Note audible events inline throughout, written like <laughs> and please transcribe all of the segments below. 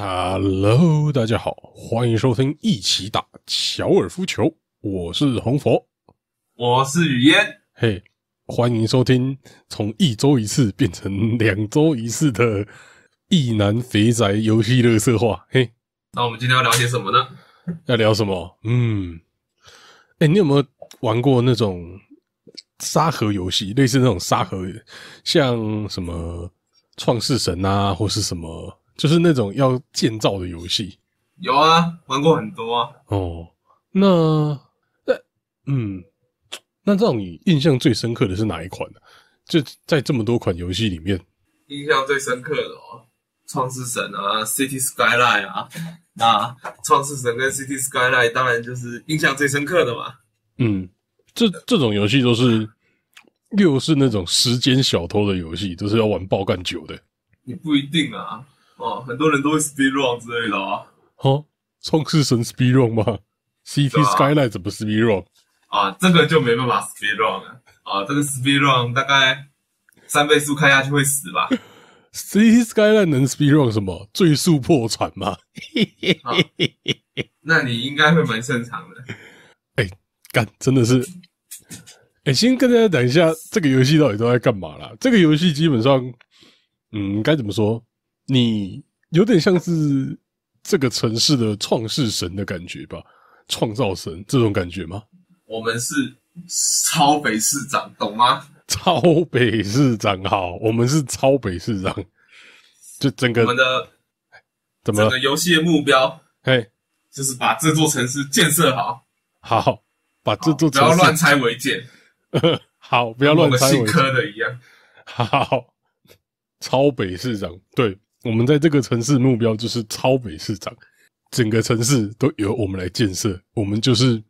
Hello，大家好，欢迎收听一起打乔尔夫球，我是红佛，我是雨嫣，嘿，欢迎收听从一周一次变成两周一次的意男肥宅游戏乐色化，嘿，那我们今天要聊些什么呢？要聊什么？嗯，哎、你有没有玩过那种沙盒游戏？类似那种沙盒，像什么创世神啊，或是什么，就是那种要建造的游戏有啊，玩过很多啊。哦。那那嗯，那让你印象最深刻的是哪一款呢、就在这么多款游戏里面，印象最深刻的哦，创世神啊，City Skyline 啊，那创世神跟 City Skyline 当然就是印象最深刻的嘛。嗯，这这种游戏都是又是那种时间小偷的游戏，都是要玩爆干久的。也不一定啊，哦，很多人都会 speed run 之类的啊。哦，创世神 speed run 吗？CT Skyline 怎么 speed run？啊，这个就没办法 speed run 了。啊，这个 speed run 大概三倍速开下去会死吧？<laughs> CT Skyline 能 speed run 什么？最速破产吗？<laughs> 啊那你应该会蛮擅长的。<laughs> 哎干，真的是。哎、先跟大家讲一下这个游戏到底都在干嘛啦。这个游戏基本上，嗯，该怎么说？你有点像是这个城市的创世神的感觉吧，创造神这种感觉吗？我们是超北市长，懂吗？超北市长好，我们是超北市长，就整个我们的怎么了？整个游戏的目标嘿，就是把这座城市建设好，好，把这座不要乱拆违建，<laughs> 好，不要乱某个姓猜我。柯的一样。好，超北市长，对我们在这个城市目标就是超北市长，整个城市都由我们来建设，我们就是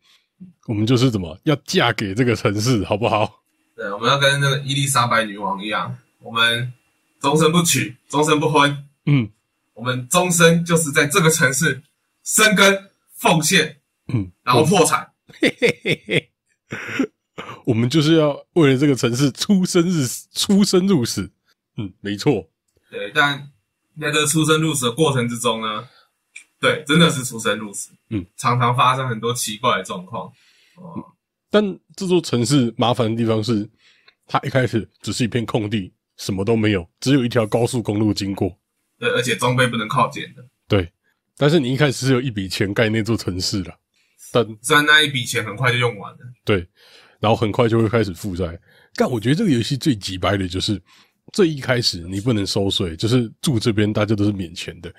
我们就是怎么要嫁给这个城市，好不好？对，我们要跟那个伊丽莎白女王一样，我们终身不娶，终身不婚，嗯我们终身就是在这个城市生根奉献，嗯，然后破产。嘿嘿嘿嘿，我们就是要为了这个城市出生入死，出生入死。嗯，没错，对，但在这个出生入死的过程之中呢，对，真的是出生入死，嗯，常常发生很多奇怪的状况。哦，但这座城市麻烦的地方是，它一开始只是一片空地，什么都没有，只有一条高速公路经过。对，而且装备不能靠捡的。对，但是你一开始是有一笔钱盖那座城市了，但虽然那一笔钱很快就用完了，对，然后很快就会开始负债。但我觉得这个游戏最鸡掰的就是最一开始你不能收税，就是住这边大家都是免钱的。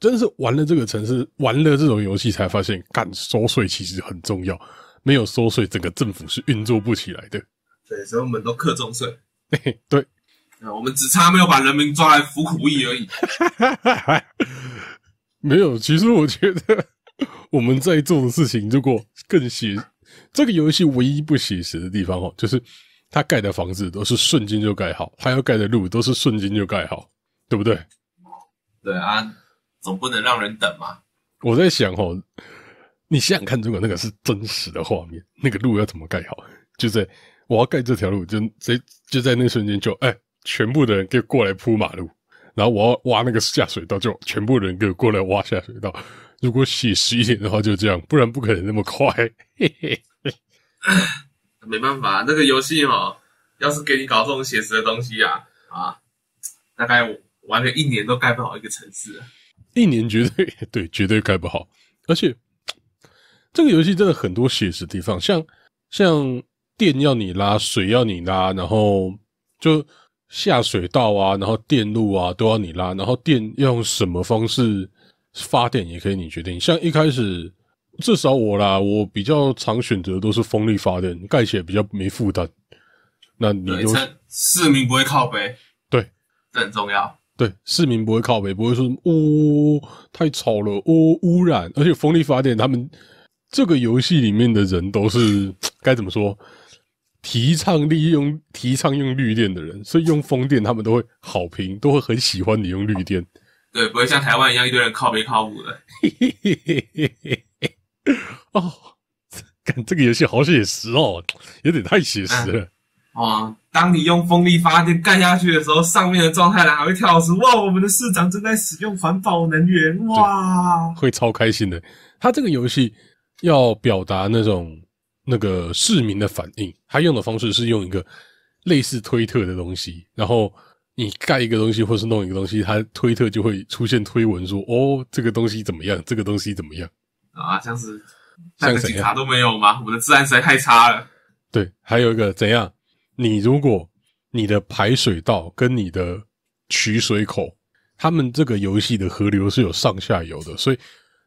真的是玩了这个城市，玩了这种游戏才发现，干收税其实很重要。没有收税，整个政府是运作不起来的。对，所以我们都克重税。嘿 <laughs> 对，啊，我们只差没有把人民抓来服苦役而已。<laughs> 没有，其实我觉得我们在做的事情，如果更写这个游戏唯一不写实的地方哦，就是他盖的房子都是瞬间就盖好，他要盖的路都是瞬间就盖好，对不对？对啊，总不能让人等嘛。我在想哦，你想想看，如果那个是真实的画面，那个路要怎么盖好？就在我要盖这条路，就直就在那瞬间就哎，全部的人给我过来铺马路，然后我要挖那个下水道，就全部人给我过来挖下水道。如果写实一点的话，就这样，不然不可能那么快。嘿嘿，没办法，那个游戏哈，要是给你搞这种写实的东西啊，啊，大概玩了一年都盖不好一个城市。一年绝对对，绝对盖不好。而且这个游戏真的很多写实地方，像像电要你拉，水要你拉，然后就下水道啊，然后电路啊都要你拉，然后电要用什么方式发电也可以你决定。像一开始至少我啦，我比较常选择都是风力发电，盖起来比较没负担。那你对，就市民不会靠北，对这很重要。对，市民不会靠北，不会说哦太吵了，哦污染，而且风力发电，他们这个游戏里面的人都是该怎么说，提倡利用提倡用绿电的人，所以用风电他们都会好评，都会很喜欢你用绿电。对，不会像台湾一样一堆人靠北靠谱的。<laughs> <laughs> 哦，<laughs> 看这个游戏好写实哦，有点太写实了。哦，当你用风力发电干下去的时候，上面的状态栏还会跳出哇，我们的市长正在使用环保能源哇，会超开心的。他这个游戏要表达那种那个市民的反应，他用的方式是用一个类似推特的东西，然后你盖一个东西或是弄一个东西，它推特就会出现推文说哦，这个东西怎么样，这个东西怎么样啊，像是像怎样半个警察都没有吗？我们的治安实在太差了。对，还有一个怎样？你如果你的排水道跟你的取水口，他们这个游戏的河流是有上下游的，所以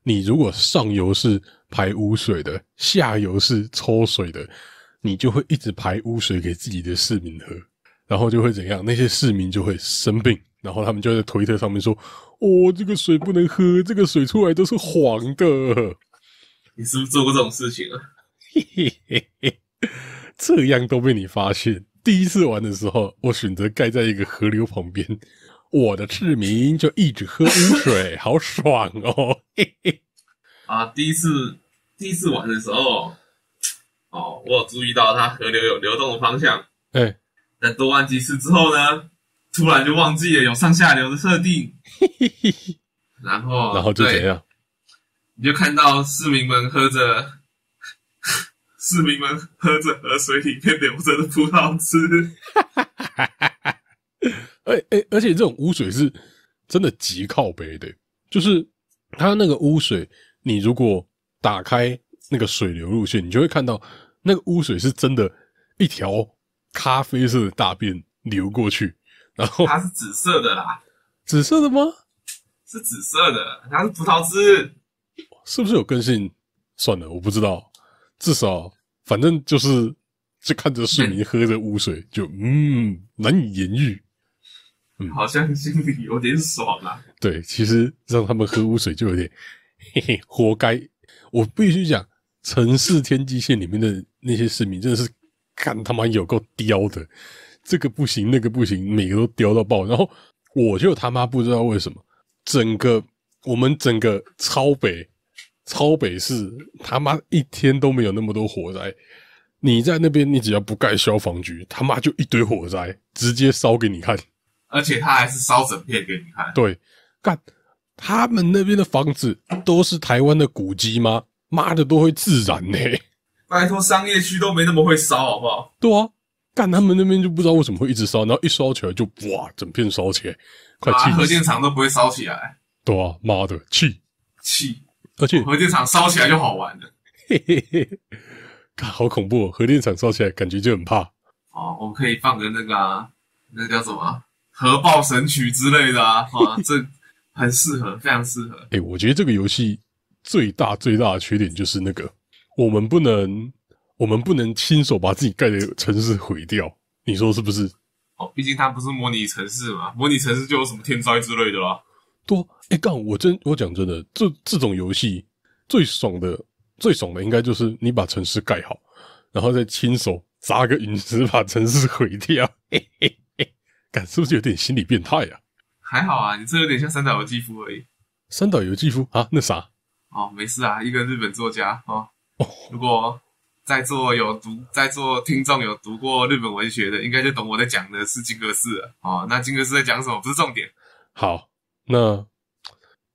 你如果上游是排污水的，下游是抽水的，你就会一直排污水给自己的市民喝，然后就会怎样？那些市民就会生病，然后他们就在推特上面说：“哦，这个水不能喝，这个水出来都是黄的。”你是不是做过这种事情啊？嘿嘿嘿嘿，这样都被你发现。第一次玩的时候，我选择盖在一个河流旁边，我的市民就一直喝污水，好爽哦！嘿嘿，啊，第一次第一次玩的时候，哦，我有注意到它河流有流动的方向，哎，但多玩几次之后呢，突然就忘记了有上下流的设定，<laughs> 然后然后就怎样？你就看到市民们喝着，<laughs> 市民们喝着河水里面流着的葡萄汁，而 <laughs> 而而且这种污水是真的极靠北的，就是它那个污水，你如果打开那个水流路线，你就会看到那个污水是真的一条咖啡色的大便流过去，然后它是紫色的啦，紫色的吗？是紫色的，它是葡萄汁。是不是有更新？算了，我不知道。至少反正就是就看着市民喝着污水，就嗯难以言喻。好像心里有点爽啊！对，其实让他们喝污水就有点嘿嘿，活该。我必须讲，城市天际线里面的那些市民真的是干他妈有够刁的，这个不行，那个不行，每个都叼到爆。然后我就他妈不知道为什么，整个我们整个超北超北市他妈一天都没有那么多火灾。你在那边，你只要不盖消防局，他妈就一堆火灾，直接烧给你看。而且他还是烧整片给你看。对，干他们那边的房子都是台湾的古迹吗？妈的，都会自燃呢、拜托，商业区都没那么会烧，好不好？对啊，干他们那边就不知道为什么会一直烧，然后一烧起来就哇，整片烧起来，快啊，核！电厂都不会烧起来，对啊，妈的气！气！而且核电厂烧起来就好玩了。嘿嘿嘿，看好恐怖、哦，核电厂烧起来感觉就很怕。哦，我们可以放个那个、啊，那个叫什么核爆神曲之类的啊，啊，<laughs> 这很适合，非常适合。哎、我觉得这个游戏最大最大的缺点就是那个，我们不能，我们不能亲手把自己盖的城市毁掉，你说是不是？哦，毕竟它不是模拟城市嘛，模拟城市就有什么天灾之类的啦。对啊，哎、干，我真我讲真的，这这种游戏最爽的最爽的应该就是你把城市盖好，然后再亲手砸个陨石把城市毁掉。嘿嘿嘿，干是不是有点心理变态啊？还好啊，你这有点像三岛由纪夫而已。三岛由纪夫啊，那啥，哦，没事啊，一个日本作家哦哦。如果在座有读，在座听众有读过日本文学的，应该就懂我在讲的是金阁寺了哦。那金阁寺在讲什么？不是重点。好，那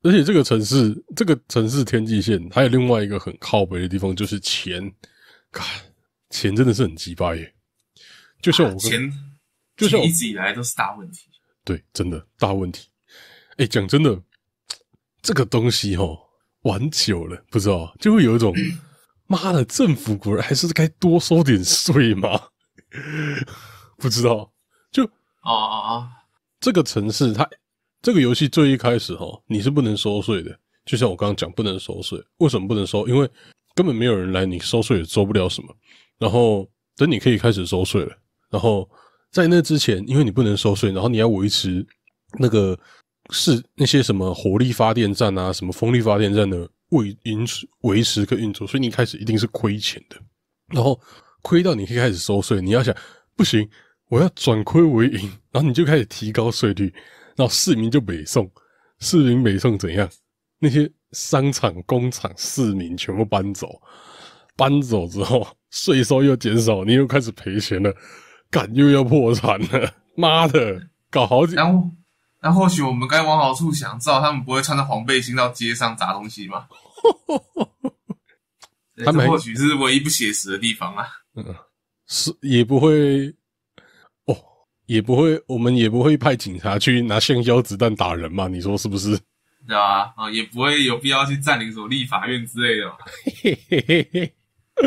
而且这个城市，这个城市天际线还有另外一个很靠北的地方，就是钱。看，钱真的是很鸡巴耶。就像我跟钱，就像一直以来都是大问题。对，真的大问题。哎，讲真的，这个东西哦，玩久了不知道就会有一种，妈的，政府果然还是该多收点税嘛。<laughs> 不知道，就啊啊啊，这个城市它这个游戏最一开始哈，你是不能收税的。就像我刚刚讲，不能收税。为什么不能收？因为根本没有人来，你收税也收不了什么。然后等你可以开始收税了，然后在那之前，因为你不能收税，然后你要维持那个是那些什么火力发电站啊、什么风力发电站的维运维持跟运作，所以你一开始一定是亏钱的。然后亏到你可以开始收税，你要想不行，我要转亏为盈，然后你就开始提高税率，然后市民就北送，市民北送怎样？那些商场、工厂、市民全部搬走，搬走之后税收又减少，你又开始赔钱了，干又要破产了，妈的，搞好几，然后，那或许我们该往好处想，至少他们不会穿着黄背心到街上砸东西嘛。<laughs> 他们或许是唯一不写实的地方啊。嗯是也不会哦，也不会，我们也不会派警察去拿橡胶子弹打人嘛？你说是不是？<laughs> 对吧？啊，也不会有必要去占领什么立法院之类的嘛。嘿嘿嘿嘿，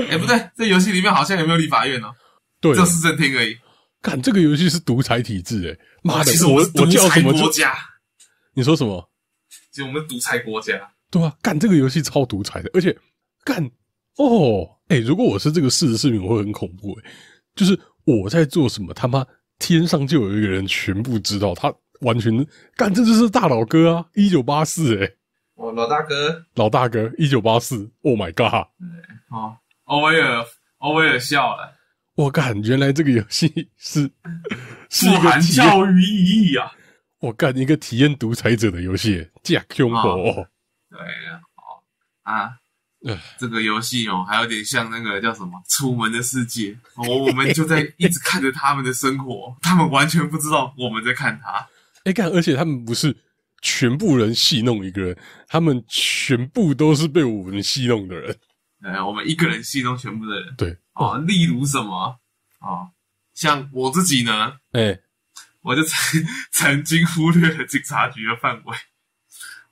哎，不对，这游戏里面好像也没有立法院哦，对只有市政厅而已。看这个游戏是独裁体制，诶妈的其，实我们独我叫裁什么国家？你说什么？其实我们独裁国家。对啊，干这个游戏超独裁的，而且干哦，哎、如果我是这个事实市民，我会很恐怖诶、就是我在做什么，他妈天上就有一个人全部知道，他完全干，这就是大佬哥啊，一九八四诶，哦，老大哥，老大哥一九八四，Oh my god，哦，欧威尔，欧威尔笑了，我干，原来这个游戏是是含一个，教育意义啊。我干一个体验独裁者的游戏，架凶火、哦，对哦啊唉，这个游戏哦，还有点像那个叫什么《楚门的世界》哦，我们就在一直看着他们的生活，他们完全不知道我们在看他。<laughs> 哎、干，而且他们不是全部人戏弄一个人，他们全部都是被我们戏弄的人。呃，我们一个人戏弄全部的人。对，哦，例如什么？哦，像我自己呢，哎、我就曾 <laughs> 曾经忽略了警察局的范围。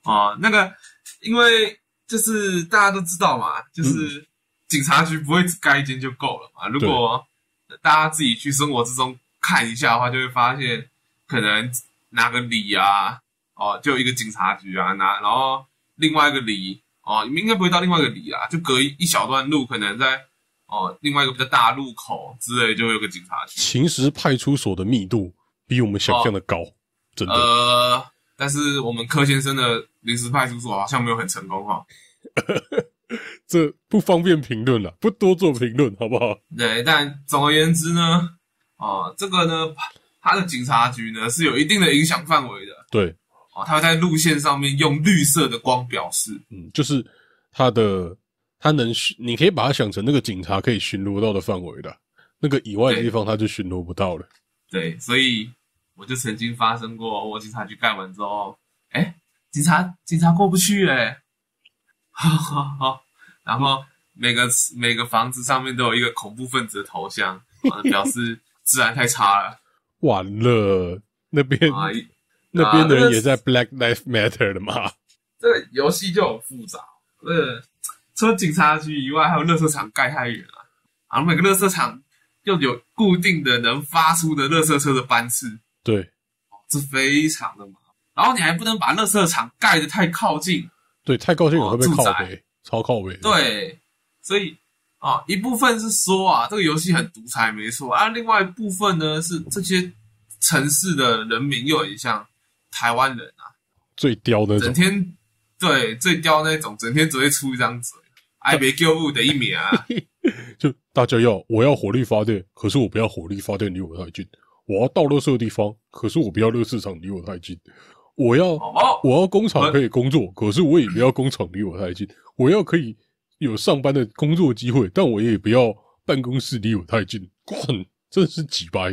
哦，那个因为就是大家都知道嘛，就是警察局不会只盖一间就够了嘛。如果大家自己去生活之中看一下的话，就会发现可能哪个里啊，哦，就一个警察局啊，哪然后另外一个里哦，应该不会到另外一个里啊，就隔一一小段路，可能在哦另外一个比较大路口之类，就会有个警察局。秦时派出所的密度比我们想象的高，真的。呃，但是我们柯先生的临时派出所好像没有很成功哈。<laughs> 这不方便评论了，不多做评论，好不好？<laughs> 对，但总而言之呢，哦，这个呢，他的警察局呢是有一定的影响范围的对，哦，他会在路线上面用绿色的光表示。嗯，就是他的他能巡，你可以把它想成那个警察可以巡逻到的范围的，那个以外的地方他就巡逻不到了。对，所以我就曾经发生过，我警察局盖完之后，哎，警察警察过不去哎，<laughs> 好好好，然后每个每个房子上面都有一个恐怖分子的头像，啊表示治安太差了 <laughs> 完了，那边、啊。那边的人也在 Black Lives Matter 的嘛？<laughs> 这个游戏就很复杂，呃，除了警察局以外，还有垃圾场盖太远了，然后每个垃圾场又有固定的能发出的垃圾车的班次，对。这非常的麻烦。然后你还不能把垃圾场盖得太靠近，对，太靠近也会被靠北，超靠北。，对，所以啊，一部分是说啊，这个游戏很独裁，没错。啊，另外一部分呢是这些城市的人民又很像台湾人啊，最刁的。整天对最刁那种，整天只会出一张嘴，爱别救物的一名啊，<laughs> 就大家要我要火力发电，可是我不要火力发电离我太近；我要到垃圾的地方，可是我不要垃圾场离我太近；我要哦，我要工厂可以工作，可是我也不要工厂离我太近；我要可以有上班的工作机会，但我也不要办公室离我太近。滚，真是几掰。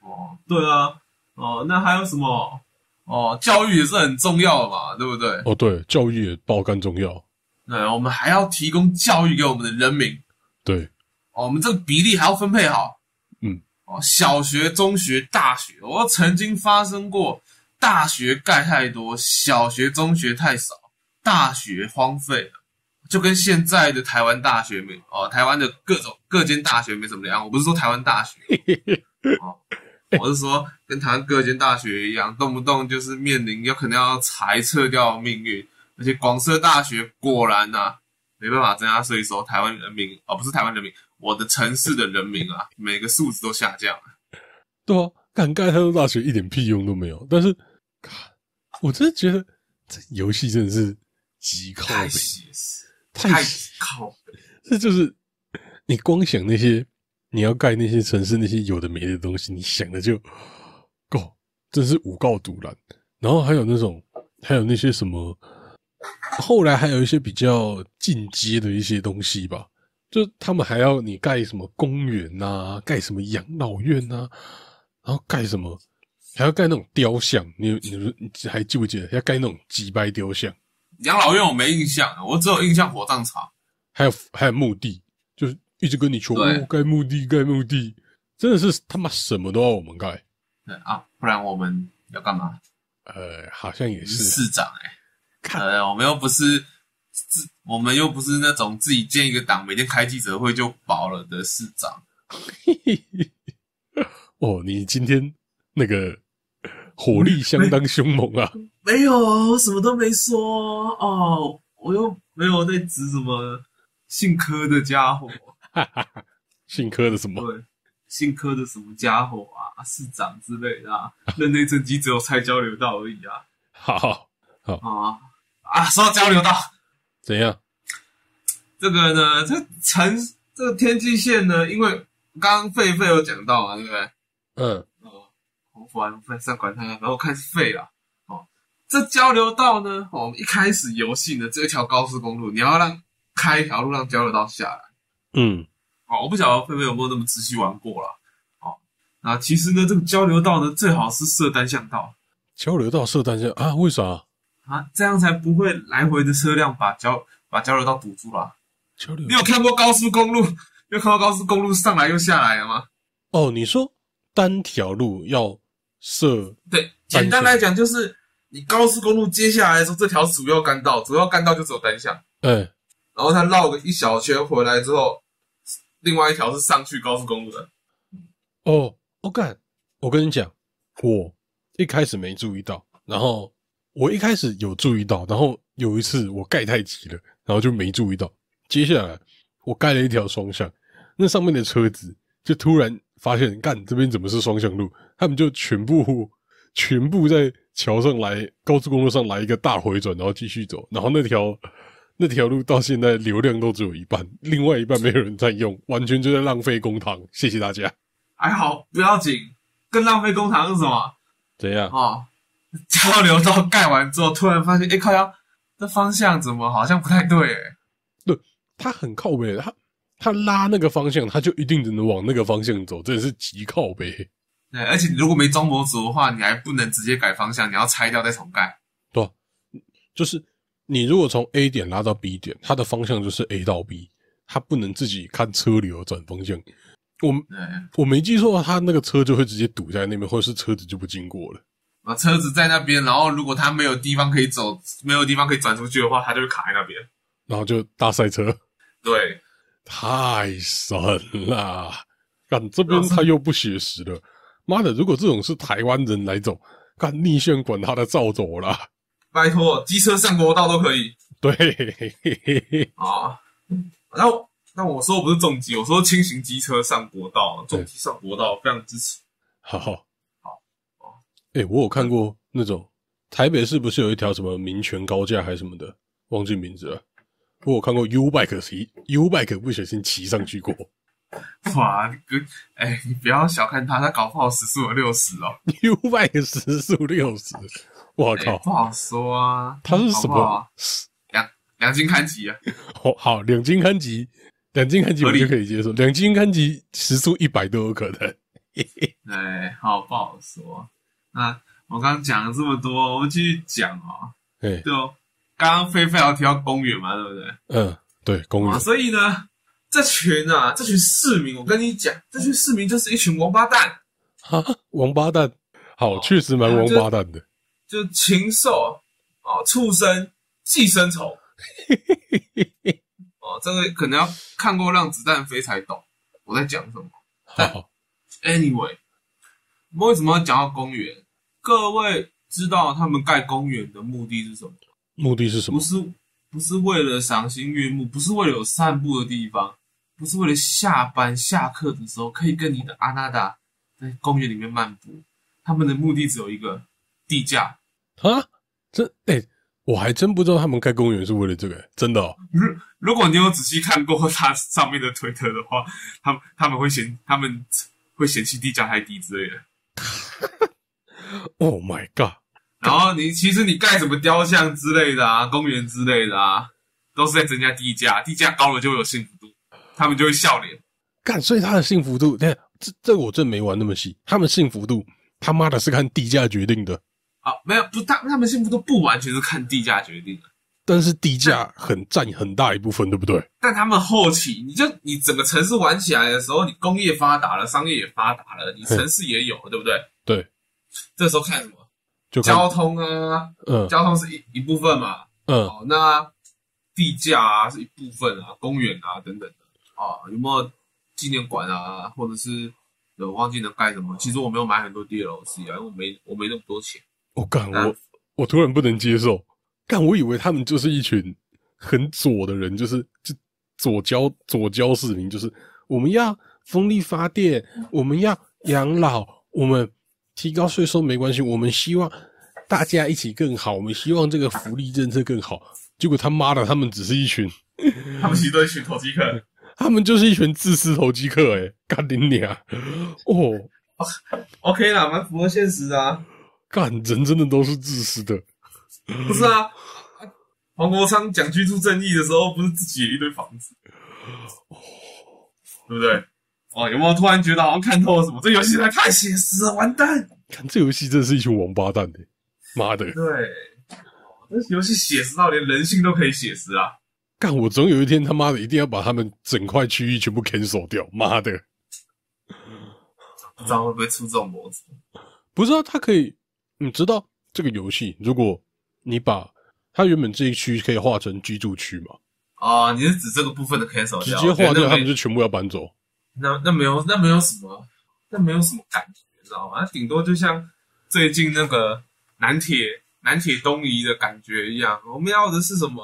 哦，对啊，哦，那还有什么？哦，教育也是很重要的嘛，对不对？哦，对，教育也爆干重要。对，我们还要提供教育给我们的人民。对，哦，我们这个比例还要分配好。嗯，哦，小学、中学、大学，我曾经发生过大学盖太多，小学、中学太少，大学荒废了，就跟现在的台湾大学没哦，台湾的各种各间大学没什么两样。我不是说台湾大学，<laughs> 哦，我是说跟台湾各间大学一样，动不动就是面临有可能要裁撤掉命运。而且广设大学果然呐、没办法增加税收，台湾人民哦，不是台湾人民，我的城市的人民啊，每个素质都下降了。对啊，干盖太多大学一点屁用都没有。但是，看我真的觉得这游戏真的是极靠太北，太太靠北。这就是你光想那些你要盖那些城市那些有的没的东西，你想的就够，真是无告独揽。然后还有那种，还有那些什么，后来还有一些比较进阶的一些东西吧，就他们还要你盖什么公园呐、盖什么养老院呐、然后盖什么，还要盖那种雕像。你你你还记不记得要盖那种几百雕像？养老院我没印象，我只有印象火葬场。还有还有墓地，就是一直跟你求盖墓地盖墓地，真的是他妈什么都要我们盖。对啊，不然我们要干嘛？呃，好像也是。市长哎、看呃，我们又不是自，我们又不是那种自己建一个党，每天开记者会就饱了的市长。<laughs> 哦，你今天那个火力相当凶猛啊！<laughs> 没有，我什么都没说哦，我又没有在指什么姓柯的家伙，哈哈哈，姓柯的什么？对，姓柯的什么家伙啊，市长之类的啊，任内政绩只有拆交流道而已啊，<laughs> 好，啊啊，说到交流道，怎样？这个呢，这城这个天际线呢，因为刚刚狒狒有讲到啊，对不对？嗯，哦，我管不上管他，然后看是废了。哦，这交流道呢，哦，一开始游戏呢，这一条高速公路，你要让开一条路让交流道下来。嗯，哦，我不晓得狒狒有没有那么仔细玩过啦。哦，那其实呢，这个交流道呢，最好是设单向道交流道设单向啊？为啥？啊，这样才不会来回的车辆把交把交流道堵住了。交流你有看过高速公路？你有看过高速公路上来又下来了吗？哦，你说单条路要设对，简单来讲就是你高速公路接下来的时候，这条主要干道，主要干道就只有单向。哎、然后它绕个一小圈回来之后，另外一条是上去高速公路的。哦，我干，我跟你讲，我一开始没注意到，然后我一开始有注意到，然后有一次我盖太急了，然后就没注意到。接下来我盖了一条双向，那上面的车子就突然发现，干这边怎么是双向路？他们就全部全部在桥上来高速公路上来一个大回转，然后继续走，然后那条那条路到现在流量都只有一半，另外一半没有人在用，完全就在浪费公帑。谢谢大家。还好不要紧，更浪费公帑是什么？怎样？哦，<laughs> 交流道盖完之后，突然发现，哎，靠呀，这方向怎么好像不太对？哎，他很靠北，他他拉那个方向，他就一定只能往那个方向走，真的是极靠北，对，而且你如果没装模组的话，你还不能直接改方向，你要拆掉再重盖。对吧、就是你如果从 A 点拉到 B 点，它的方向就是 A 到 B，它不能自己看车流转方向。我，我没记错，他那个车就会直接堵在那边，或者是车子就不经过了。啊，车子在那边，然后如果他没有地方可以走，没有地方可以转出去的话，他就会卡在那边。然后就大赛车，对，太神了！干这边他又不写实了，妈的！如果这种是台湾人来走，干逆线管他的照走啦。拜托，机车上国道都可以。对，嘿嘿嘿嘿啊，然后那我说我不是重机，我说轻型机车上国道，重机上国道非常支持。好好好哦哎、我有看过那种台北市不是有一条什么民权高架还是什么的，忘记名字了。我有看过 U bike 骑 U bike 不小心骑上去过 <laughs> 哇，你跟哎，你不要小看他，他搞不好时速有六十哦。，U bike 时速六十，我哎靠！不好说啊。他是什么？两两斤看级啊？<laughs> 好好，两斤看级，两斤看级我就可以接受，两斤看级时速一百都有可能。<laughs> 哎，好不好说？那我刚刚讲了这么多，我们继续讲哦。哎、就刚刚菲菲要提到公园嘛，对不对？嗯，对，公啊，园所以呢，这群啊，这群市民，我跟你讲，这群市民就是一群王八蛋，哈，王八蛋，好，确实蛮王八蛋的。就禽兽哦，畜生、寄生虫。<laughs> 哦，这个可能要看过《让子弹飞》才懂我在讲什么。好，Anyway，为什么要讲到公园？各位知道他们盖公园的目的是什么？目的是什么不？是不是为了赏心悦目，不是为了有散步的地方，不是为了下班下课的时候可以跟你的阿娜达在公园里面漫步。他们的目的只有一个：地价。啊，这哎、我还真不知道他们盖公园是为了这个、真的哦。如如果你有仔细看过他上面的推特的话，他们他们会嫌他们会嫌弃地价太低之类的。<laughs> <laughs> Oh my god！然后你其实你盖什么雕像之类的啊，<laughs> 公园之类的啊，都是在增加地价，地价高了就会有幸福度。他们就会笑脸。干，所以他的幸福度，对，这这我真没玩那么细。他们幸福度他妈的是看地价决定的，啊，没有不，他他们幸福度不完全是看地价决定的，但是地价很占很大一部分，对不对？但他们后期，你就你整个城市玩起来的时候，你工业发达了，商业也发达了，你城市也有了，对不对？对，这时候看什么？就交通啊，嗯交通是一一部分嘛，嗯哦，那地价啊是一部分啊，公园啊等等的啊，有没有纪念馆啊，或者是我忘记能盖什么？其实我没有买很多 DLC 啊，因为我没我没那么多钱。我干啊我我突然不能接受，干我以为他们就是一群很左的人，就是就左交左交市民，就是我们要风力发电，我们要养老，我们提高税收没关系，我们希望大家一起更好，我们希望这个福利政策更好。结果他妈的，他们只是一群，<laughs> 他们其实都是群投机客。他们就是一群自私投机客、欸，干你娘！哦，OK 啦，蛮符合现实的啊。干人真的都是自私的。不是啊，啊黄国昌讲居住正义的时候，不是自己有一堆房子，对不对？哦，有没有突然觉得好像看透了什么？这游戏在太写实了，完蛋！看这游戏真的是一群王八蛋的、妈的！对，这游戏写实到连人性都可以写实啊！干，我总有一天他妈的一定要把他们整块区域全部 cancel 掉！妈的，不知道会不会出这种模子？不知道他可以，你知道这个游戏，如果你把它原本这一区可以划成居住区嘛，哦，你是指这个部分的 cancel 掉？直接划掉，他们就全部要搬走。那那没有那没有什么，那没有什么感觉，你知道吗？那顶多就像最近那个南铁南铁东移的感觉一样。我们要的是什么？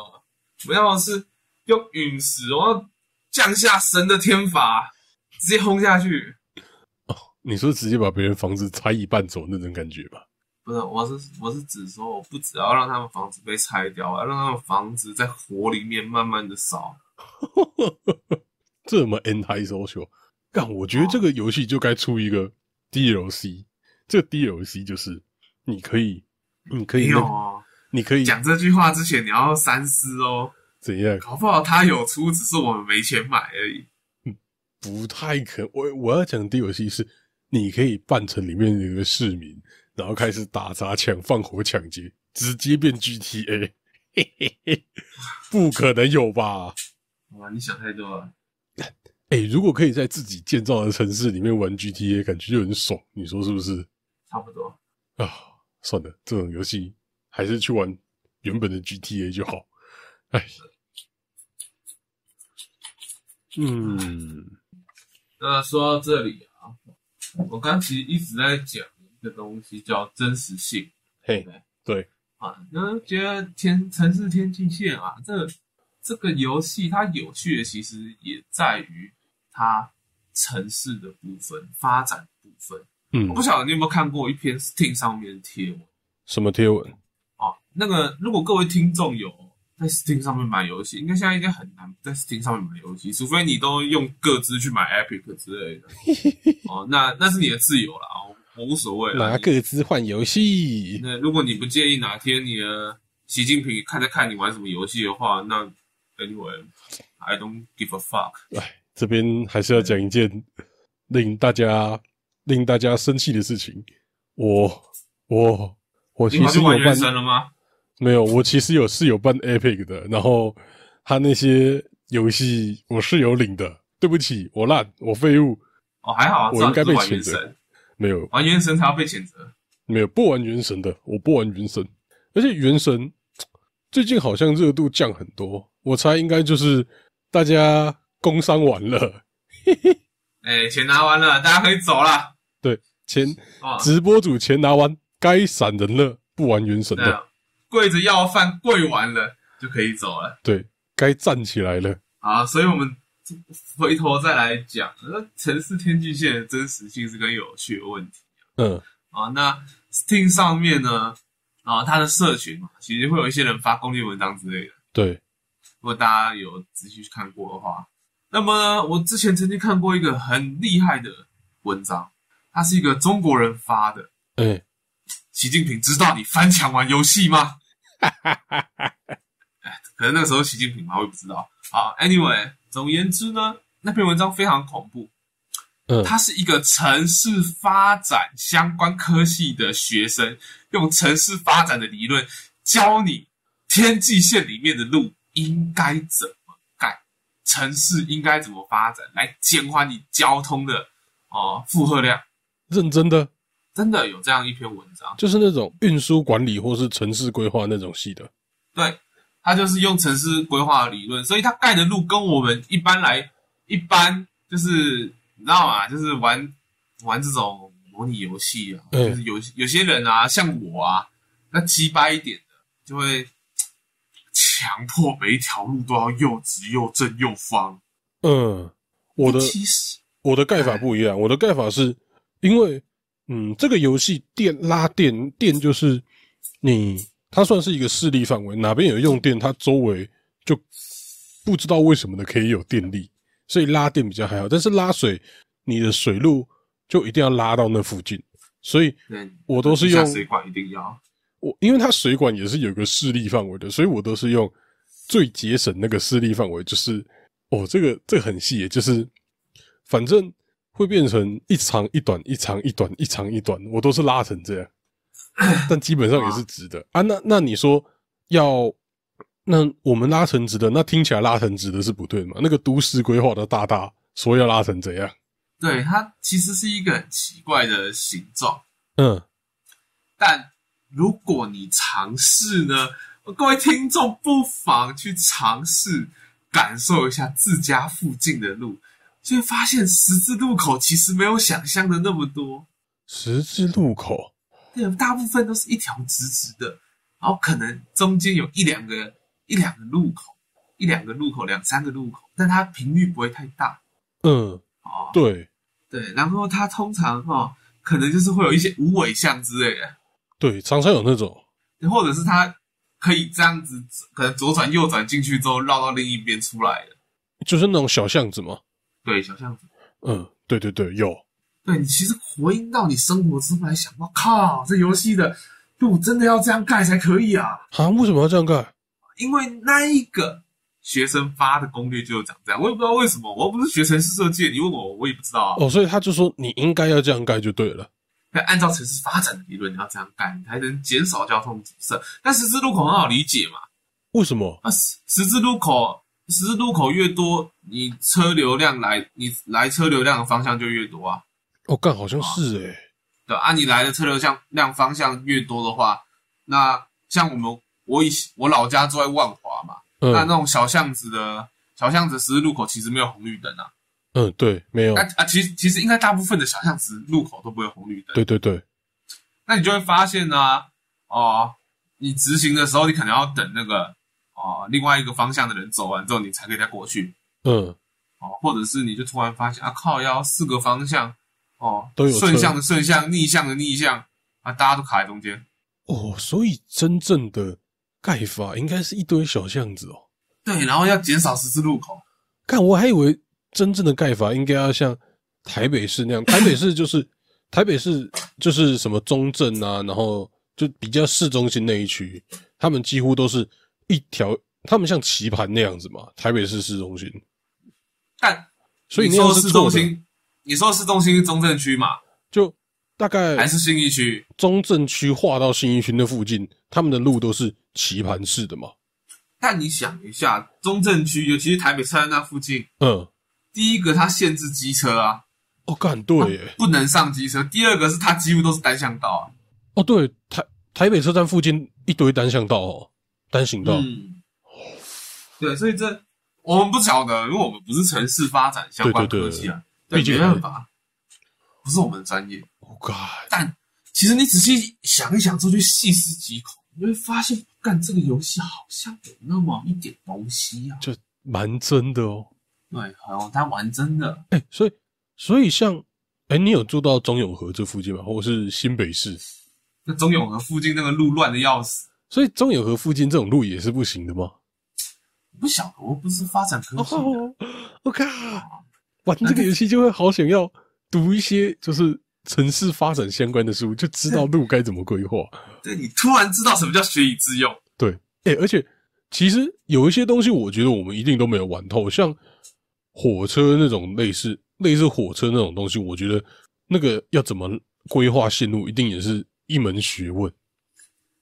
我们要的是用陨石，我要降下神的天罚，直接轰下去。哦你说直接把别人房子拆一半走那种感觉吧？不是，我是我是指说，我不只要让他们房子被拆掉，我要让他们房子在火里面慢慢的烧。<laughs> 这么 anti social，干，我觉得这个游戏就该出一个 DLC，这个 DLC 就是你可以，你可以没那个，有哦，你可以讲这句话之前你要三思哦，怎样？搞不好他有出，只是我们没钱买而已。不太可，我我要讲 DLC 是，你可以扮成里面的一个市民，然后开始打砸抢、放火抢劫，直接变 GTA，嘿嘿嘿，不可能有吧？好吧，你想太多了。<laughs> 哎、如果可以在自己建造的城市里面玩 GTA，感觉就很爽，你说是不是？差不多。啊，算了，这种游戏还是去玩原本的 GTA 就好。哎，嗯，那说到这里啊，我刚其实一直在讲一个东西叫真实性嘿，对，啊。那觉得天城市天际线啊，这这个游戏它有趣的其实也在于它城市的部分发展部分。嗯我不，晓得你有没有看过一篇 Steam 上面的贴文什么贴文？哦？那个如果各位听众有在 Steam 上面买游戏，应该现在应该很难在 Steam 上面买游戏，除非你都用各自去买 Epic 之类的。<laughs> 哦，那那是你的自由了啊，我无所谓啦。拿各自换游戏？那如果你不介意哪天你的习近平看在看你玩什么游戏的话，那 anyway，I don't give a fuck。哎，这边还是要讲一件令大家令大家生气的事情。我我我其实有办神了吗？没有，我其实有是有办 Epic 的，然后他那些游戏我是有领的。对不起，我烂，我废物，哦，还好啊，我应该被谴责神，没有玩原神才要被谴责。没有不玩原神的，我不玩原神，而且原神最近好像热度降很多，我猜应该就是大家工商完了，<laughs> 哎，钱拿完了，大家可以走了。对，钱 <laughs> 哦，直播主钱拿完，该闪人了，不玩原神了，跪着要饭跪完了就可以走了。对，该站起来了。好，所以我们回头再来讲，那城市天际线的真实性是跟有趣的问题嗯，啊。那 Steam 上面呢，啊，它的社群嘛，其实会有一些人发攻略文章之类的。对，如果大家有仔细去看过的话，那么呢，我之前曾经看过一个很厉害的文章，它是一个中国人发的。哎、习近平知道你翻墙玩游戏吗？<laughs> 哎，可能那个时候习近平嘛，我也不知道。好，anyway，总而言之呢，那篇文章非常恐怖。嗯，他是一个城市发展相关科系的学生，用城市发展的理论教你天际线里面的路应该怎么盖，城市应该怎么发展，来减缓你交通的哦负荷量。认真的，真的有这样一篇文章，就是那种运输管理或是城市规划那种系的。对，他就是用城市规划理论，所以他盖的路跟我们一般来一般就是。你知道吗？就是玩玩这种模拟游戏啊，就是有有些人啊，像我啊，那鸡掰一点的，就会强迫每一条路都要又直又正又方。嗯，我的其实我的盖法不一样，我的盖法是因为，嗯，这个游戏电拉电电就是你，它算是一个势力范围，哪边有用电，它周围就不知道为什么的可以有电力。所以拉电比较还好，但是拉水，你的水路就一定要拉到那附近。所以，我都是用水管一定要我，因为它水管也是有个势力范围的，所以我都是用最节省那个势力范围。就是哦，这个这个很细，就是反正会变成一长一短，一长一短，一长一短，我都是拉成这样，<laughs> 但基本上也是直的啊。那那你说要？那我们拉成直的，那听起来拉成直的是不对的嘛？那个都市规划的大大说要拉成怎样？对，它其实是一个很奇怪的形状。嗯，但如果你尝试呢，各位听众不妨去尝试感受一下自家附近的路，就会发现十字路口其实没有想象的那么多。十字路口，对，大部分都是一条直直的，然后可能中间有一两个。一两个路口，一两个路口，两三个路口，但它频率不会太大。嗯，哦，对对，然后它通常哈，可能就是会有一些无尾巷之类的。对，常常有那种，或者是他可以这样子，可能左转右转进去之后绕到另一边出来的，就是那种小巷子嘛。对，小巷子。嗯，对对对，有。对你其实回应到你生活之中来想，我靠，这游戏的路真的要这样盖才可以啊！啊，为什么要这样盖？因为那一个学生发的攻略就长这样，我也不知道为什么。我又不是学城市设计，你问我，我也不知道啊。哦，所以他就说你应该要这样盖就对了。那按照城市发展的理论，你要这样干，你，才能减少交通堵塞。但十字路口很好理解嘛？为什么？啊，十十字路口，十字路口越多，你车流量来，你来车流量的方向就越多啊。哦，干，好像是诶。对，啊你来的车流向量方向越多的话，那像我们。我以我老家住在万华嘛，那那种小巷子的小巷子十字路口其实没有红绿灯啊。嗯，对，没有。那啊，其实其实应该大部分的小巷子路口都不会有红绿灯。对对对。那你就会发现呢，哦，你直行的时候，你可能要等那个哦另外一个方向的人走完之后，你才可以再过去。嗯。哦，或者是你就突然发现啊，靠，要四个方向哦，都有顺向的顺向，逆向的逆向啊，大家都卡在中间。哦，所以真正的。盖法应该是一堆小巷子哦，对，然后要减少十字路口。看，我还以为真正的盖法应该要像台北市那样，<coughs> 台北市就是台北市就是什么中正啊，然后就比较市中心那一区，他们几乎都是一条，他们像棋盘那样子嘛。台北市市中心，但所以你说市中心，你说市中心是中正区嘛？就大概还是信义区，中正区划到信义区那附近，他们的路都是。棋盘式的嘛？但你想一下，中正区尤其是台北车站那附近，嗯，第一个它限制机车啊，哦，干对耶，不能上机车。第二个是它几乎都是单向道啊，哦，对，台台北车站附近一堆单向道哦，单行道，嗯，对，所以这我们不晓得，因为我们不是城市发展相关科技啊，对，没办法，不是我们的专业。Oh God！但其实你仔细想一想，之后去细思极恐。你会发现，干这个游戏好像有那么一点东西啊，就蛮真的哦。对，好像他玩真的。哎，所以，所以像，哎，你有住到中永和这附近吗？或者是新北市？那中永和附近那个路乱的要死。所以中永和附近这种路也是不行的吗？不晓得，我不是发展科技的。我靠，玩这个游戏就会好想要读一些，就是。城市发展相关的书，就知道路该怎么规划。<laughs> 对你突然知道什么叫学以致用。对，哎，而且其实有一些东西，我觉得我们一定都没有玩透。像火车那种类似类似火车那种东西，我觉得那个要怎么规划线路，一定也是一门学问。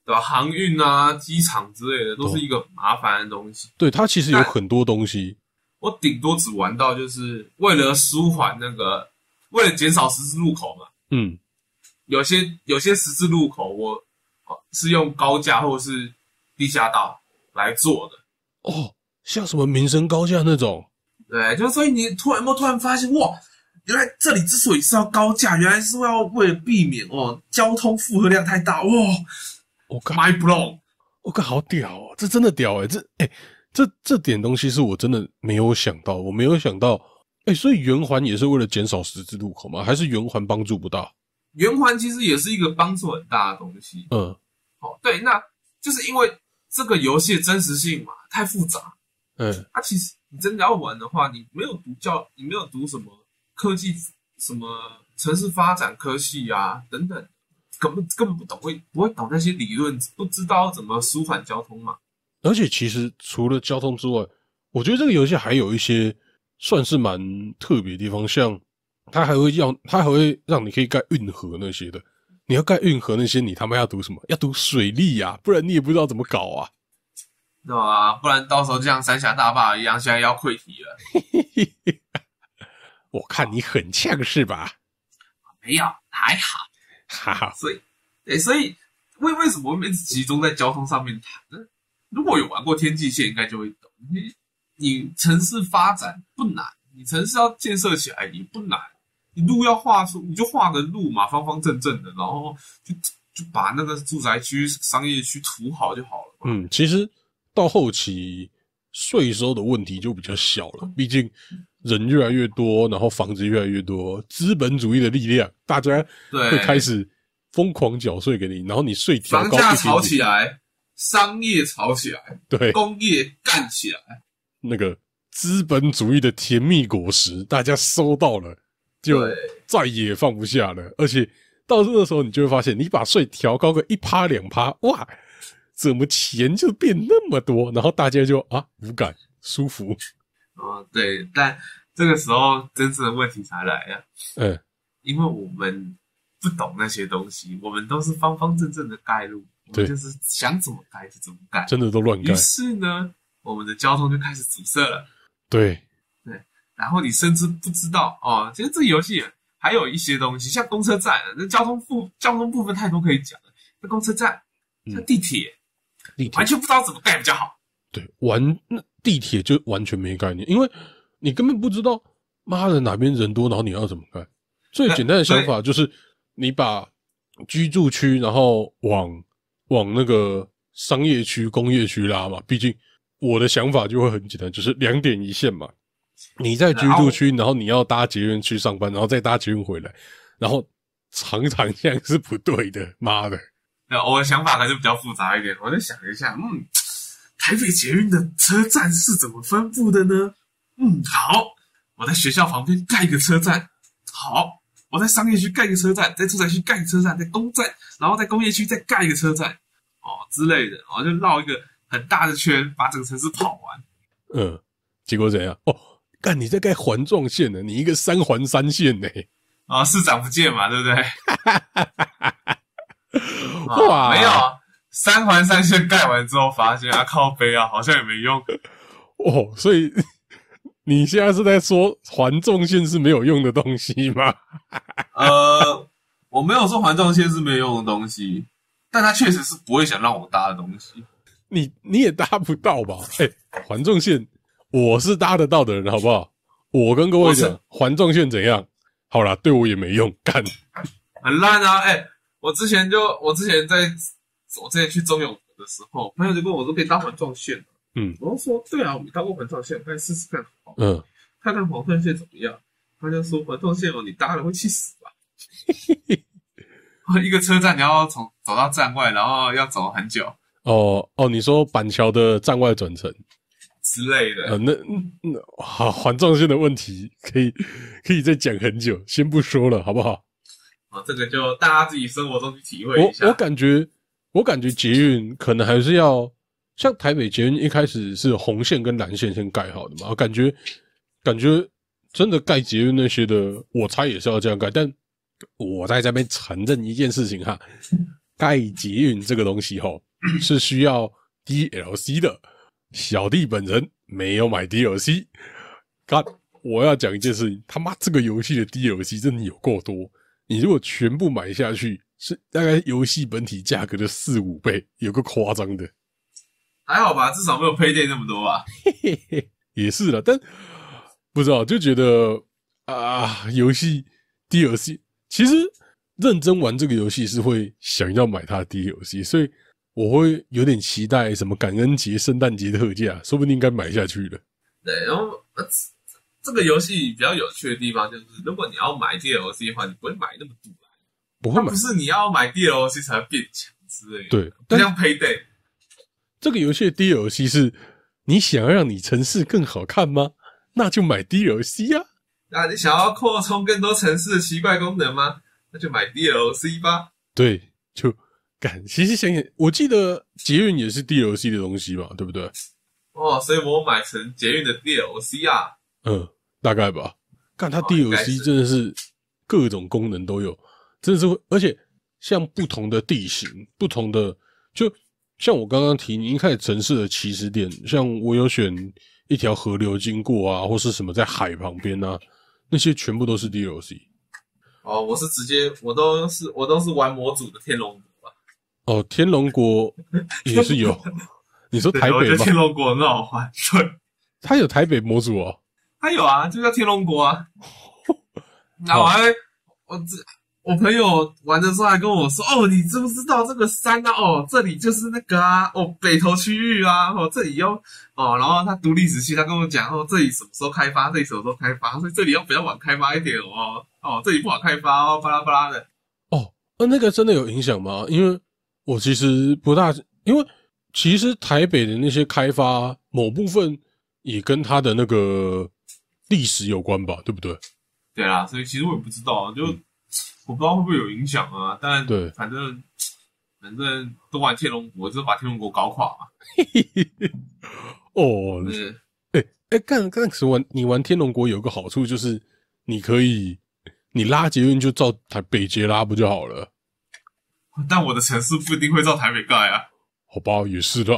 对吧？航运啊、机场之类的，都是一个麻烦的东西。对，它其实有很多东西，我顶多只玩到，就是为了舒缓那个，为了减少十字路口嘛。嗯，有些有些十字路口我，哦是用高架或是地下道来做的。哦，像什么民生高架那种，对，就所以你突然有突然发现，哇，原来这里之所以是要高架，原来是要为了避免哦交通负荷量太大。哇我靠，，my blow！我靠，好屌哦！这真的屌哎，这哎、这这点东西是我真的没有想到，我没有想到，哎、所以圆环也是为了减少十字路口吗？还是圆环帮助不大？圆环其实也是一个帮助很大的东西。嗯哦，对，那就是因为这个游戏的真实性嘛，太复杂。嗯，啊，其实你真的要玩的话，你没有读教，你没有读什么科技、什么城市发展科系啊等等，根本根本不懂，会不会懂那些理论，不知道怎么舒缓交通嘛？而且其实除了交通之外，我觉得这个游戏还有一些算是蛮特别的地方，像它还会要，它还会让你可以盖运河那些的。你要盖运河那些，你他妈要读什么？要读水利呀、不然你也不知道怎么搞啊。对吧？不然到时候就像三峡大坝一样，现在要溃堤了。<laughs> 我看你很呛是吧？没有，还好。哈哈，所以，哎，所以为为什么一直集中在交通上面谈呢？如果有玩过天际线，应该就会懂。你你城市发展不难，你城市要建设起来也不难，你路要画出，你就画个路嘛，方方正正的，然后就就把那个住宅区、商业区涂好就好了。嗯，其实到后期税收的问题就比较小了，毕竟人越来越多，然后房子越来越多，资本主义的力量，大家对，会开始疯狂缴税给你，然后你税调高房价炒起来，商业炒起来，对，工业干起来，那个资本主义的甜蜜果实，大家收到了，就再也放不下了。而且到那时候，你就会发现，你把税调高个一趴两趴，哇，怎么钱就变那么多？然后大家就啊无感舒服，哦，对，但这个时候真正的问题才来了。嗯，因为我们不懂那些东西，我们都是方方正正的盖路，我们就是想怎么盖就怎么盖。真的都乱盖于，是呢，我们的交通就开始阻塞了。对对，然后你甚至不知道哦，其实这个游戏还有一些东西，像公车站，那交通部交通部分太多可以讲了。那公车站，嗯像地铁，地铁完全不知道怎么盖比较好。对，完那地铁就完全没概念，因为你根本不知道，妈的哪边人多，然后你要怎么盖。最简单的想法就是，你把居住区，然后往往那个商业区、工业区拉嘛。毕竟我的想法就会很简单，就是两点一线嘛。你在居住区，然后你要搭捷运去上班，然后再搭捷运回来，然后常常这样是不对的，妈的。那我的想法还是比较复杂一点，我在想一下，嗯，台北捷运的车站是怎么分布的呢？嗯，好，我在学校旁边盖一个车站，好，我在商业区盖一个车站，在住宅区盖一个车站，在公站，然后在工业区再盖一个车站，哦之类的，哦，就绕一个很大的圈，把整个城市跑完。嗯，结果怎样？哦，干你在盖环状线呢？你一个三环三线呢？啊、市长不见嘛，对不对？<laughs> 啊 <laughs> 哇没有三环三线盖完之后，发现啊靠背啊，好像也没用。<laughs> 哦，所以你现在是在说环状线是没有用的东西吗？<laughs> 呃，我没有说环状线是没有用的东西，但它确实是不会想让我搭的东西。你你也搭不到吧？哎、环状线我是搭得到的人，好不好？我跟各位我讲是，环状线怎样？好啦，对我也没用，干很烂啊！哎、我之前就我之前在我之前去中永和的时候，朋友就跟我说可以搭环状线，嗯，我就说对啊，我没搭过环状线，可以试试看，好，嗯，看看环状线怎么样。他就说环状线哦，你搭了会气死吧？<laughs> 一个车站你要从走到站外，然后要走很久哦哦，你说板桥的站外转乘，之类的。呃，那那好，环状线的问题可以可以再讲很久，先不说了，好不好？啊，这个就大家自己生活中去体会一下。我我感觉，我感觉捷运可能还是要像台北捷运一开始是红线跟蓝线先盖好的嘛，我感觉感觉真的盖捷运那些的，我猜也是要这样盖。但我在这边承认一件事情哈，盖捷运这个东西哈是需要 DLC 的。小弟本人没有买 DLC，干我要讲一件事情，他妈这个游戏的 DLC 真的有够多，你如果全部买下去，是大概游戏本体价格的四五倍，有个夸张的。还好吧，至少没有配件那么多吧。<laughs> 也是了，但不知道就觉得啊，游戏 DLC 其实认真玩这个游戏是会想要买它的 DLC，所以我会有点期待什么感恩节、圣诞节特价，说不定应该买下去了。对，然后呃这个游戏比较有趣的地方就是，如果你要买 DLC 的话，你不会买那么多，不会买，不是你要买 DLC 才会变强之类的。对，不像 Payday。这个游戏的 DLC 是你想要让你城市更好看吗？那就买 DLC 啊！那你想要扩充更多城市的奇怪功能吗？那就买 DLC 吧。对，就感。其实想想，我记得捷运也是 DLC 的东西嘛，对不对？哦，所以我买成捷运的 DLC 啊。嗯，大概吧。看它 DLC 真的是各种功能都有，真的是会，而且像不同的地形、不同的就。像我刚刚提，你一开始城市的起始点，像我有选一条河流经过啊，或是什么在海旁边啊，那些全部都是 DLC。哦，我是直接，我都是我都是玩模组的天龙国啊。哦，天龙国也是有。<laughs> 你说台北吗？天龙国很好玩，<laughs> 对。它有台北模组哦。它有啊，就叫天龙国啊。<laughs> 那我还我这。我朋友玩的时候还跟我说：“哦，你知不知道这个山啊？哦，这里就是那个啊，哦，北投区域啊，哦，这里要哦，然后他读历史系，他跟我讲哦，这里什么时候开发？这里什么时候开发？所以这里要比较晚开发一点哦，哦，这里不好开发哦，巴拉巴拉的。哦，那那个真的有影响吗？因为我其实不大，因为其实台北的那些开发某部分也跟他的那个历史有关吧，对不对？对啊，所以其实我也不知道，就。我不知道会不会有影响啊，但对，反正反正都玩天龙国，就把天龙国搞垮嘛。<laughs> 哦，哎哎，干干时玩你玩天龙国有个好处就是，你可以你拉捷运就照台北捷拉不就好了？但我的城市不一定会照台北盖啊。好吧，也是的。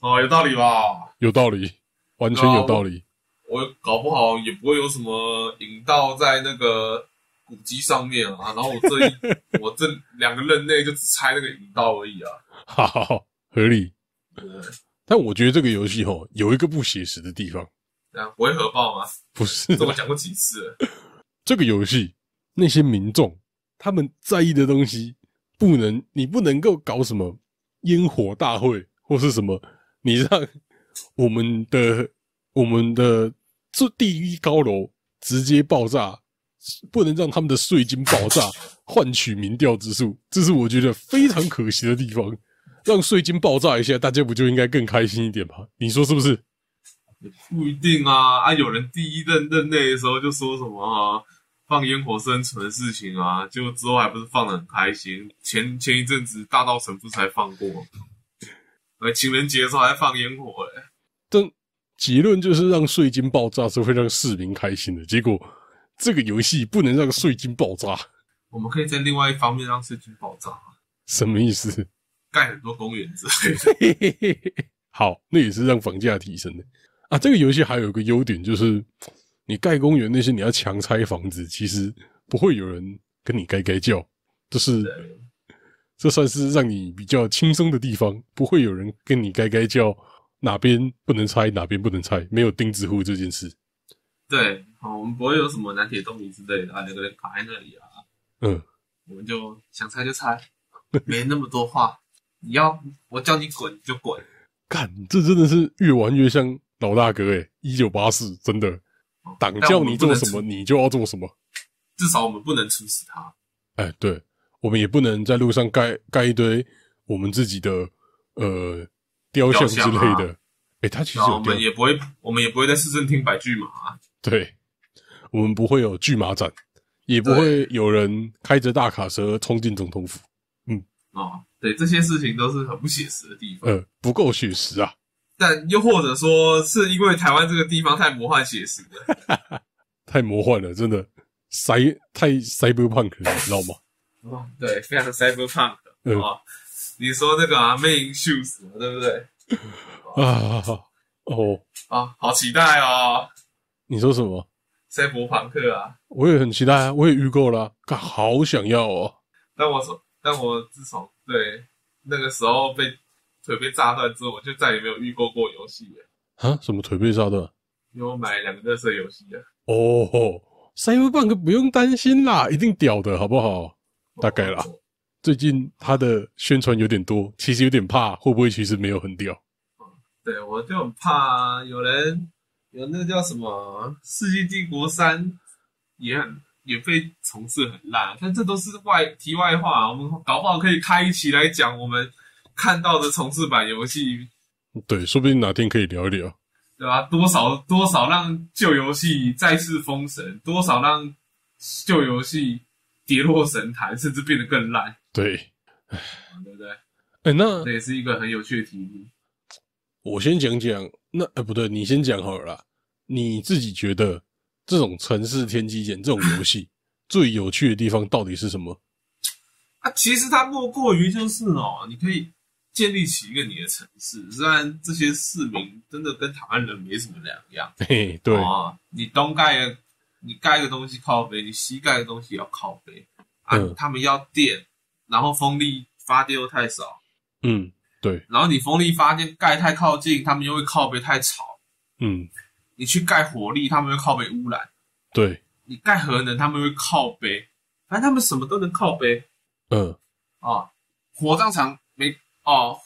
哦，有道理吧？有道理，完全有道理。我搞不好也不会有什么引道在那个。古迹上面啊，然后我这一 <laughs> 我这两个任内就只拆那个引道而已啊，好合理。但我觉得这个游戏吼有一个不写实的地方，这样不会核爆吗？不是，这我讲过几次。这个游戏那些民众他们在意的东西，不能你不能够搞什么烟火大会或是什么，你让我们的我们的这第一高楼直接爆炸。不能让他们的税金爆炸 <laughs> 换取民调之数，这是我觉得非常可惜的地方。让税金爆炸一下，大家不就应该更开心一点吗？你说是不是？不一定啊！啊，有人第一任任内的时候就说什么啊，放烟火生存的事情啊，结果之后还不是放的很开心。前前一阵子大道城不是才放过？呃，情人节的时候还放烟火嘞。但结论就是让税金爆炸是会让市民开心的，结果。这个游戏不能让税金爆炸，我们可以在另外一方面让税金爆炸。什么意思？盖很多公园之类的。好，那也是让房价提升的啊。这个游戏还有一个优点就是，你盖公园那些你要强拆房子，其实不会有人跟你该该叫，就是这算是让你比较轻松的地方，不会有人跟你该该叫哪边不能拆，哪边不能拆，没有钉子户这件事。对，好，我们不会有什么南铁东移之类的啊，两个人卡在那里啊。嗯，我们就想拆就拆，没那么多话。你要我叫你滚就滚。干，这真的是越玩越像老大哥诶，一九八四，真的，党叫你做什么你就要做什么。至少我们不能处死他。哎，对，我们也不能在路上盖盖一堆我们自己的呃雕像之类的。哎，他其实我们也不会，我们也不会在市政厅摆巨马。对，我们不会有巨马展，也不会有人开着大卡车冲进总统府。嗯，哦，对，这些事情都是很不写实的地方。呃，不够写实啊。但又或者说是因为台湾这个地方太魔幻写实了，<laughs> 太魔幻了，真的塞太 cyberpunk 了，你知道吗？<laughs> 哦，对，非常的 cyberpunk 嗯哦。你说那个啊，main shoes 嘛对不对？<laughs> 啊，哦，啊，好期待哦，你说什么？赛博朋克啊！我也很期待啊，我也预购了啊，干好想要哦。但我说，但我自从对那个时候被腿被炸断之后，我就再也没有预购过游戏了。啊，什么腿被炸断？因为我买两个热色游戏啊，哦，Cyberpunk 不用担心啦，一定屌的好不好？大概啦。哦最近他的宣传有点多，其实有点怕，会不会其实没有很屌？对，我就很怕有人有那个叫什么《世纪帝国三》也很也被重置很烂，但这都是外题外话，我们搞不好可以开一期来讲我们看到的重置版游戏，对，说不定哪天可以聊一聊。对吧？多少多少让旧游戏再次封神，多少让旧游戏跌落神坛，甚至变得更烂，对，对不对？哎、那这也是一个很有趣的题目。我先讲讲，那呃不对，你先讲好了啦。你自己觉得这种城市天际线这种游戏 <laughs> 最有趣的地方到底是什么？啊，其实它莫过于就是哦，你可以建立起一个你的城市，虽然这些市民真的跟台湾人没什么两样。嘿，对，哦，你东盖个你盖个东西靠背，你膝盖个东西也要靠背。啊，嗯。他们要电，然后风力发电又太少，嗯，对，然后你风力发电盖太靠近，他们又会靠背太吵。嗯，你去盖火力，他们会靠背污染；对，你盖核能，他们会靠背。反正他们什么都能靠背。嗯，哦，火葬场没哦，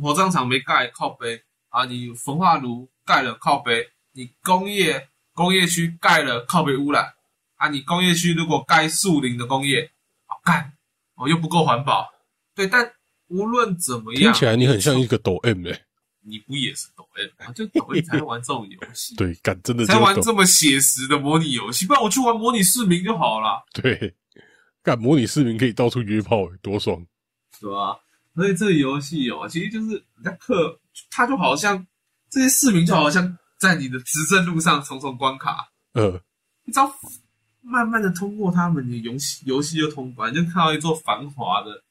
火葬场没盖靠背。啊，你焚化炉盖了靠背，你工业工业区盖了靠北污染啊，你工业区如果盖树林的工业，哦干哦又不够环保，对，但无论怎么样，听起来你很像一个抖 M 哎、你不也是抖 M 啊？就抖 M 才玩这种游戏，<laughs> 对，干真的才玩抖这么写实的模拟游戏，不然我去玩模拟市民就好了。对，干模拟市民可以到处约炮、欸，多爽！对吧？所以这个游戏哦，其实就是你在克，它就好像这些市民就好像在你的执政路上重重关卡，呃，你只要慢慢的通过他们，你游戏游戏就通关，就看到一座繁华的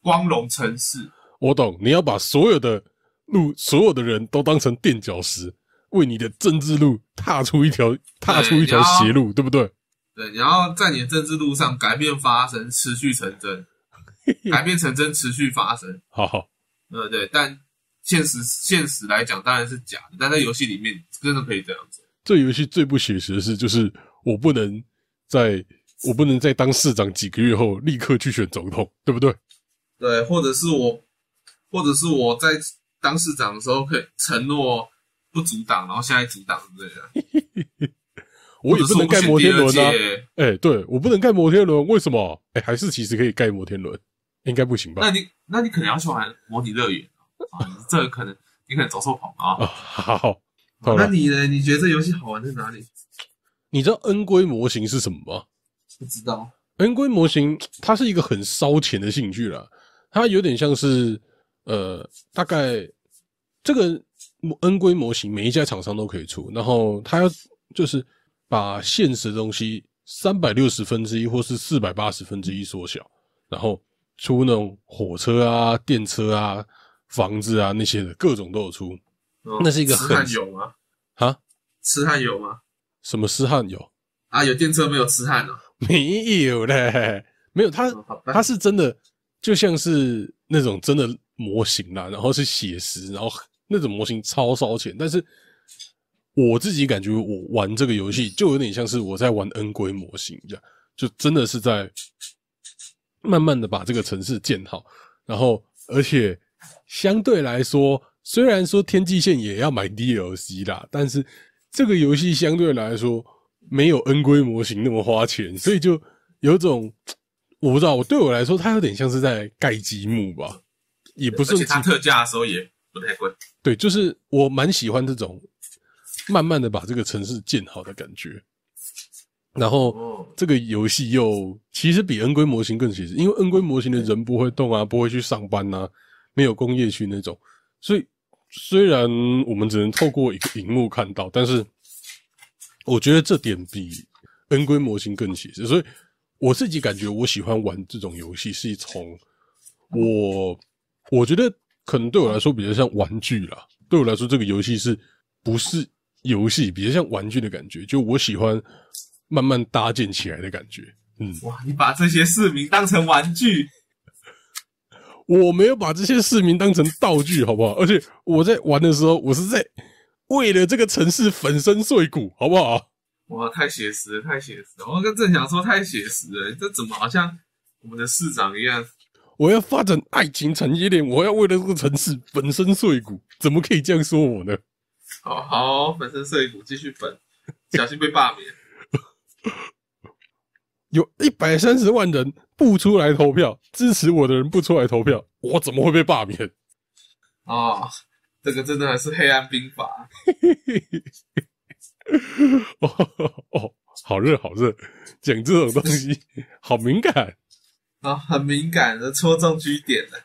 光荣城市。我懂，你要把所有的路、所有的人都当成垫脚石，为你的政治路踏出一条、踏出一条然后邪路，对不对？对，然后在你的政治路上改变发生，持续成真，<laughs> 改变成真，持续发生。好好，呃，对，但现实现实来讲当然是假的，但在游戏里面真的可以这样做。这游戏最不写实的是，就是我不能在我不能在当市长几个月后立刻去选总统，对不对？对，或者是我，或者是我在当市长的时候可以承诺不阻挡，然后现在阻挡之类的。<laughs> 我也不能盖摩天轮啊！哎、对我不能盖摩天轮，为什么？哎、还是其实可以盖摩天轮，应该不行吧？那你那你可能要去玩模拟乐园啊，你这个可能你可能走错棚啊。啊，好那你呢？你觉得这游戏好玩在哪里？你知道 N 规模型是什么吗？不知道。N 规模型它是一个很烧钱的兴趣啦，它有点像是呃，大概这个 N 规模型每一家厂商都可以出，然后它要就是把现实的东西三百六十分之一或是四百八十分之一缩小，然后出那种火车啊、电车啊、房子啊那些的各种都有出嗯那是一个很痴汉有吗？啊。痴汉有吗？什么痴汉有？啊，有电车没有痴汉哦。没有嘞，没有。它嗯好吧它是真的，就像是那种真的模型啦，然后是写实，然后 <laughs> 那种模型超烧钱。但是我自己感觉，我玩这个游戏就有点像是我在玩 N 规模型一样，就真的是在慢慢的把这个城市建好，然后而且相对来说，虽然说天际线也要买 DLC 啦，但是这个游戏相对来说没有 N 规模型那么花钱，所以就有种我不知道，我对我来说，它有点像是在盖积木吧，也不是而且它特价的时候也不太贵。对，就是我蛮喜欢这种慢慢的把这个城市建好的感觉。然后哦，这个游戏又其实比 N 规模型更写实，因为 N 规模型的人不会动啊，不会去上班呐、没有工业区那种，所以虽然我们只能透过一个荧幕看到，但是我觉得这点比 N 规模型更写实。所以我自己感觉我喜欢玩这种游戏，是从我我觉得可能对我来说比较像玩具啦。对我来说，这个游戏是不是游戏，比较像玩具的感觉。就我喜欢慢慢搭建起来的感觉。嗯，哇，你把这些市民当成玩具？我没有把这些市民当成道具，好不好？而且我在玩的时候，我是在为了这个城市粉身碎骨，好不好？哇，太写实了，太写实了！我跟郑想说，太写实了，这怎么好像我们的市长一样？我要发展爱情产业链，我要为了这个城市粉身碎骨，怎么可以这样说我呢？好好，粉身碎骨，继续粉，小心被罢免。<laughs> 有一百三十万人不出来投票，支持我的人不出来投票，我怎么会被罢免？啊，这个真的还是黑暗兵法。<laughs> 哦哦，好热好热，讲这种东西 <laughs> 好敏感啊，很敏感的戳中据点了。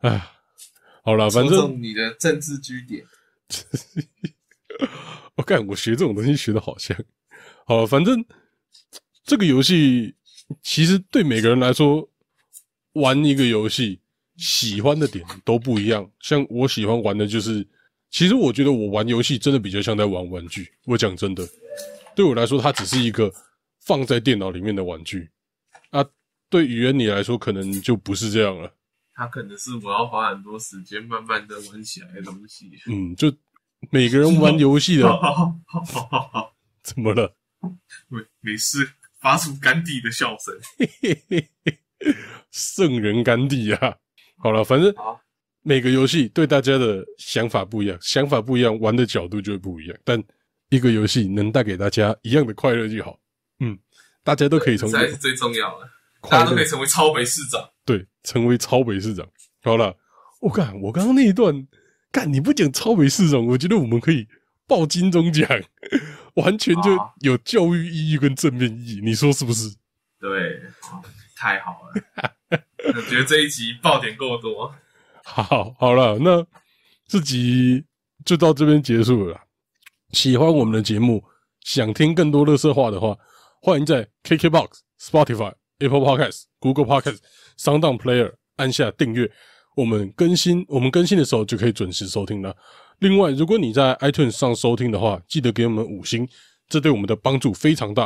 <laughs> 啊，好了，反正你的政治据点。我看我学这种东西学的好像。好，反正这个游戏其实对每个人来说，玩一个游戏喜欢的点都不一样。像我喜欢玩的就是，其实我觉得我玩游戏真的比较像在玩玩具。我讲真的，对我来说，它只是一个放在电脑里面的玩具啊。对语言你来说，可能就不是这样了。它可能是我要花很多时间慢慢的玩起来的东西。嗯，就每个人玩游戏的，<laughs> 怎么了？没没事，发出甘地的笑声，<laughs> 圣人甘地啊！好了，反正每个游戏对大家的想法不一样，想法不一样，玩的角度就会不一样。但一个游戏能带给大家一样的快乐就好。嗯，大家都可以从才是最重要的，大家都可以成为超北市长。对，成为超北市长。好了，我看我刚刚那一段，干你不讲超北市长，我觉得我们可以报金钟奖。完全就有教育意义跟正面意义，你说是不是？对，太好了，我觉得这一集爆点够多。好，好了，那这集就到这边结束了。喜欢我们的节目，想听更多乐色话的话，欢迎在 KKBOX、Spotify、Apple Podcasts、Google Podcasts、Sound Player 按下订阅。我们更新，我们更新的时候就可以准时收听了。另外，如果你在 iTunes 上收听的话，记得给我们五星，这对我们的帮助非常大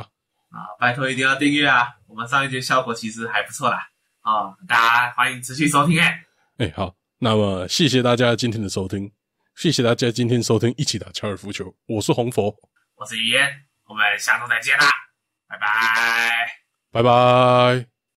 啊！拜托一定要订阅啊！我们上一节效果其实还不错啦啊！大家欢迎持续收听哎哎好，那么谢谢大家今天的收听，谢谢大家今天收听一起打高尔夫球，我是红佛，我是雨嫣，我们下周再见啦，拜拜，拜拜。